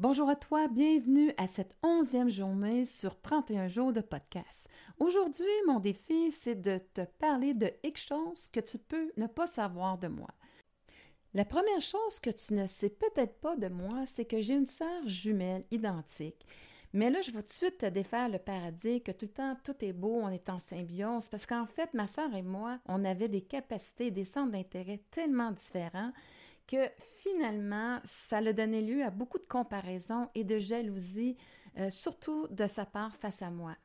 Bonjour à toi, bienvenue à cette onzième journée sur 31 jours de podcast. Aujourd'hui, mon défi, c'est de te parler de X choses que tu peux ne pas savoir de moi. La première chose que tu ne sais peut-être pas de moi, c'est que j'ai une sœur jumelle identique. Mais là, je vais tout de suite te défaire le paradis, que tout le temps, tout est beau, on est en symbiose, parce qu'en fait, ma sœur et moi, on avait des capacités, des centres d'intérêt tellement différents que finalement, ça a donné lieu à beaucoup de comparaisons et de jalousie, euh, surtout de sa part face à moi.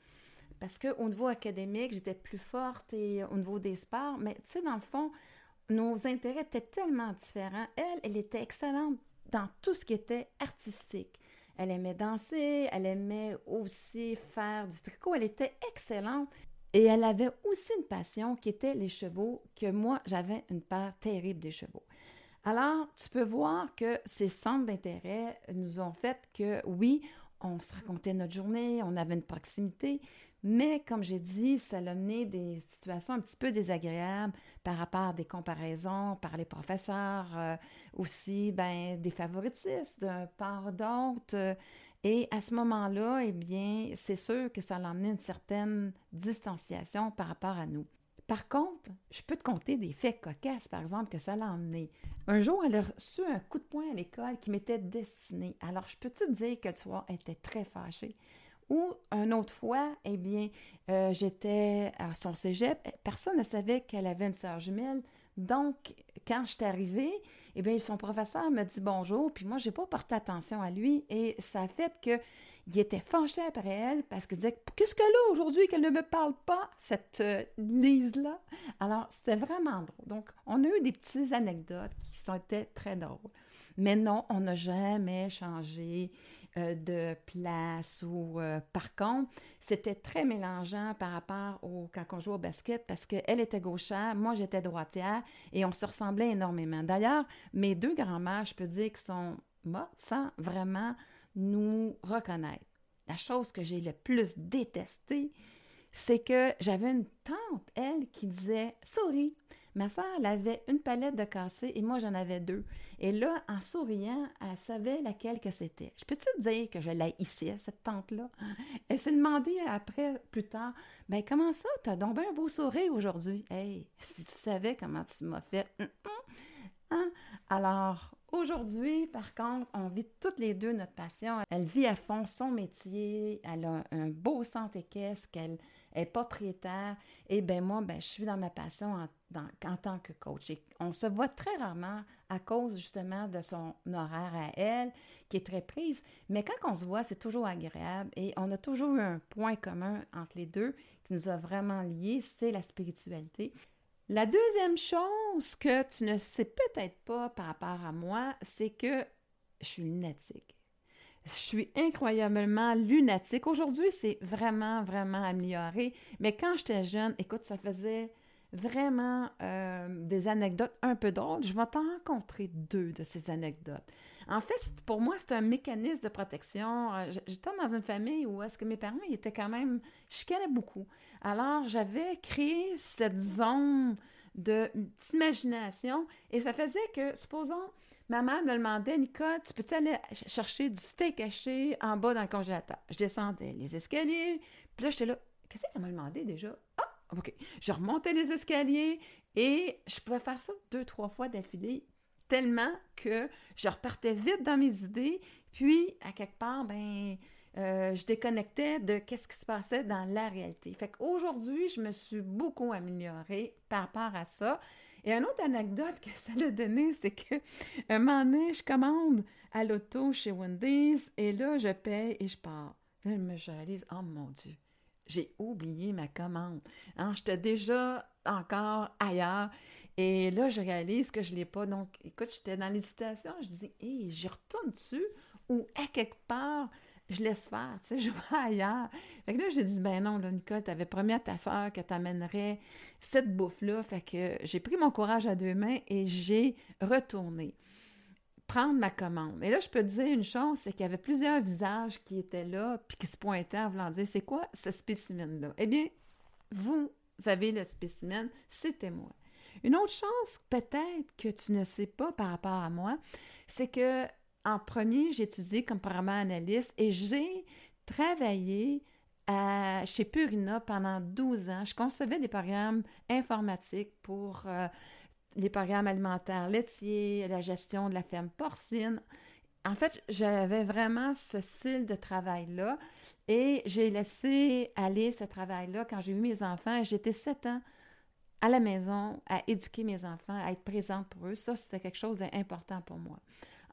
Parce qu'au niveau académique, j'étais plus forte et au niveau des sports, mais tu sais, dans le fond, nos intérêts étaient tellement différents. Elle, elle était excellente dans tout ce qui était artistique. Elle aimait danser, elle aimait aussi faire du tricot, elle était excellente. Et elle avait aussi une passion qui était les chevaux, que moi, j'avais une peur terrible des chevaux. Alors, tu peux voir que ces centres d'intérêt nous ont fait que, oui, on se racontait notre journée, on avait une proximité, mais comme j'ai dit, ça a amené des situations un petit peu désagréables par rapport à des comparaisons par les professeurs, euh, aussi ben, des favoritismes d'un part d'autre. et à ce moment-là, eh bien, c'est sûr que ça a amené une certaine distanciation par rapport à nous. Par contre, je peux te compter des faits cocasses, par exemple, que ça l'a emmené. Un jour, elle a reçu un coup de poing à l'école qui m'était destiné. Alors, je peux te dire que elle était très fâchée? Ou une autre fois, eh bien, euh, j'étais à son cégep, personne ne savait qu'elle avait une sœur jumelle. Donc, quand je suis arrivée, eh bien, son professeur me dit bonjour, puis moi, je n'ai pas porté attention à lui, et ça a fait que il était fâché après elle parce qu'il disait Qu'est-ce qu'elle a aujourd'hui qu'elle ne me parle pas, cette euh, Lise-là Alors, c'était vraiment drôle. Donc, on a eu des petites anecdotes qui sont très drôles. Mais non, on n'a jamais changé euh, de place ou euh, par contre, c'était très mélangeant par rapport au quand on jouait au basket parce qu'elle était gauchère, moi j'étais droitière et on se ressemblait énormément. D'ailleurs, mes deux grands-mères, je peux dire qu'ils sont mortes sans vraiment nous reconnaître. La chose que j'ai le plus détestée, c'est que j'avais une tante, elle, qui disait Souris. Ma soeur, elle avait une palette de cassés et moi, j'en avais deux. Et là, en souriant, elle savait laquelle que c'était. Je peux te dire que je l'ai ici, cette tante-là? Elle s'est demandé après, plus tard, ben comment ça, t'as donc bien un beau sourire aujourd'hui? Hey, si tu savais comment tu m'as fait. Hum, hum. Hein? Alors, Aujourd'hui, par contre, on vit toutes les deux notre passion. Elle vit à fond son métier, elle a un beau centre équestre, qu'elle est propriétaire. Et ben moi, ben, je suis dans ma passion en, tant que coach. On se voit très rarement à cause justement de son horaire à elle, qui est très prise. Mais quand on se voit, c'est toujours agréable et on a toujours eu un point commun entre les deux qui nous a vraiment liés, c'est la spiritualité. La deuxième chose que tu ne sais peut-être pas par rapport à moi, c'est que je suis lunatique. Je suis incroyablement lunatique. Aujourd'hui, c'est vraiment, vraiment amélioré. Mais quand j'étais jeune, écoute, ça faisait vraiment euh, des anecdotes un peu drôles. Je vais t'en rencontrer deux de ces anecdotes. En fait, pour moi, c'est un mécanisme de protection. Euh, j'étais dans une famille où est-ce que mes parents étaient quand même, je chicanaient beaucoup. Alors, j'avais créé cette zone d'imagination et ça faisait que, supposons, ma mère me demandait, Nicole, tu peux-tu aller chercher du steak haché en bas dans le congélateur? Je descendais les escaliers, puis là, j'étais là, qu'est-ce qu'elle m'a demandé déjà? Ah, OK. Je remontais les escaliers et je pouvais faire ça deux, trois fois d'affilée tellement que je repartais vite dans mes idées, puis à quelque part, ben, euh, je déconnectais de qu'est-ce qui se passait dans la réalité. Fait qu'aujourd'hui, je me suis beaucoup améliorée par rapport à ça. Et une autre anecdote que ça a donné, c'est que un moment donné, je commande à l'auto chez Wendy's et là, je paye et je pars. Là, je me réalise, oh mon Dieu, j'ai oublié ma commande. Hein, J'étais déjà encore ailleurs. Et là, je réalise que je ne l'ai pas. Donc, écoute, j'étais dans l'hésitation. Je dis, hé, j'y retourne dessus ou à quelque part, je laisse faire, tu sais, je vais ailleurs. Fait que là, j'ai dit, ben non, là, Nicole, t'avais promis à ta soeur que t'amènerais cette bouffe-là. Fait que j'ai pris mon courage à deux mains et j'ai retourné prendre ma commande. Et là, je peux te dire une chose, c'est qu'il y avait plusieurs visages qui étaient là, puis qui se pointaient en voulant dire, c'est quoi ce spécimen-là? Eh bien, vous avez le spécimen, c'était moi. Une autre chose, peut-être que tu ne sais pas par rapport à moi, c'est que en premier, j'ai étudié comme programmeur analyste et j'ai travaillé chez Purina pendant 12 ans. Je concevais des programmes informatiques pour euh, les programmes alimentaires laitiers, la gestion de la ferme porcine. En fait, j'avais vraiment ce style de travail-là et j'ai laissé aller ce travail-là quand j'ai eu mes enfants. J'étais sept ans à la maison à éduquer mes enfants, à être présente pour eux. Ça, c'était quelque chose d'important pour moi.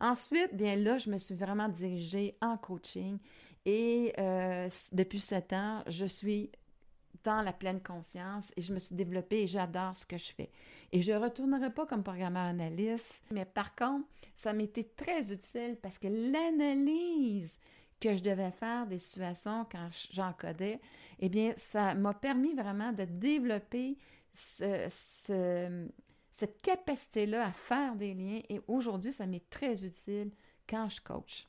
Ensuite, bien là, je me suis vraiment dirigée en coaching et euh, depuis sept ans, je suis dans la pleine conscience et je me suis développée et j'adore ce que je fais. Et je ne retournerai pas comme programmeur analyste, mais par contre, ça m'était très utile parce que l'analyse que je devais faire des situations quand j'encodais, eh bien, ça m'a permis vraiment de développer ce, cette capacité-là à faire des liens et aujourd'hui, ça m'est très utile quand je coach.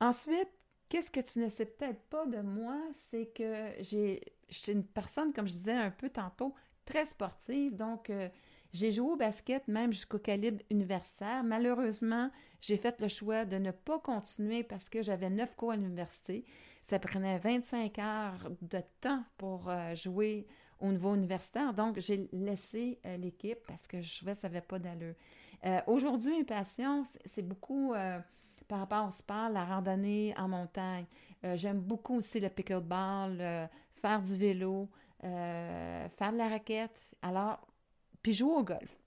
Ensuite, qu'est-ce que tu ne sais peut-être pas de moi, c'est que j'ai, suis une personne, comme je disais un peu tantôt, très sportive, donc euh, j'ai joué au basket même jusqu'au calibre universitaire. Malheureusement, j'ai fait le choix de ne pas continuer parce que j'avais neuf cours à l'université. Ça prenait 25 heures de temps pour euh, jouer au niveau universitaire. Donc, j'ai laissé euh, l'équipe parce que je trouvais que ça n'avait pas d'allure. Aujourd'hui, mes passions, c'est beaucoup par rapport au sport, la randonnée en montagne. J'aime beaucoup aussi le pickleball, faire du vélo, faire de la raquette. Alors, puis jouer au golf.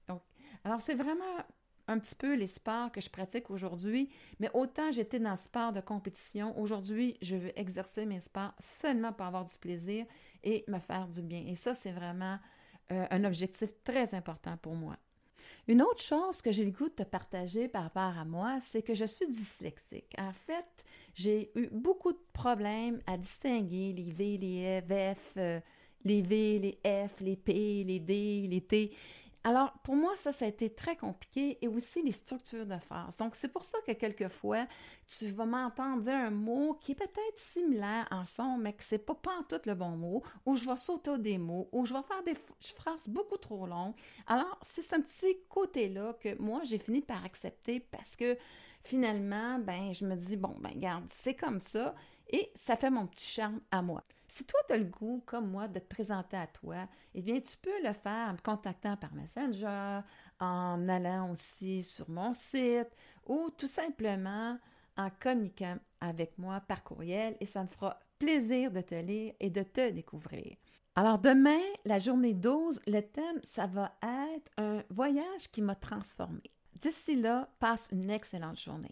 Alors, c'est vraiment un petit peu les sports que je pratique aujourd'hui, mais autant j'étais dans le sport de compétition, aujourd'hui, je veux exercer mes sports seulement pour avoir du plaisir et me faire du bien. Et ça, c'est vraiment euh, un objectif très important pour moi. Une autre chose que j'ai le goût de te partager par rapport à moi, c'est que je suis dyslexique. En fait, j'ai eu beaucoup de problèmes à distinguer les V, les F, euh, les V, les F, les P, les D, les T. Alors, pour moi, ça, ça a été très compliqué et aussi les structures de phrases. Donc, c'est pour ça que quelquefois, tu vas m'entendre dire un mot qui est peut-être similaire en son, mais que c'est pas, pas en tout le bon mot, ou je vais sauter des mots, ou je vais faire des phrases beaucoup trop longues. Alors, c'est ce petit côté-là que moi, j'ai fini par accepter parce que finalement, ben, je me dis, bon, ben, regarde, c'est comme ça et ça fait mon petit charme à moi. Si toi, tu as le goût, comme moi, de te présenter à toi, eh bien, tu peux le faire en me contactant par Messenger, en allant aussi sur mon site ou tout simplement en communiquant avec moi par courriel et ça me fera plaisir de te lire et de te découvrir. Alors demain, la journée 12, le thème, ça va être un voyage qui m'a transformé. D'ici là, passe une excellente journée.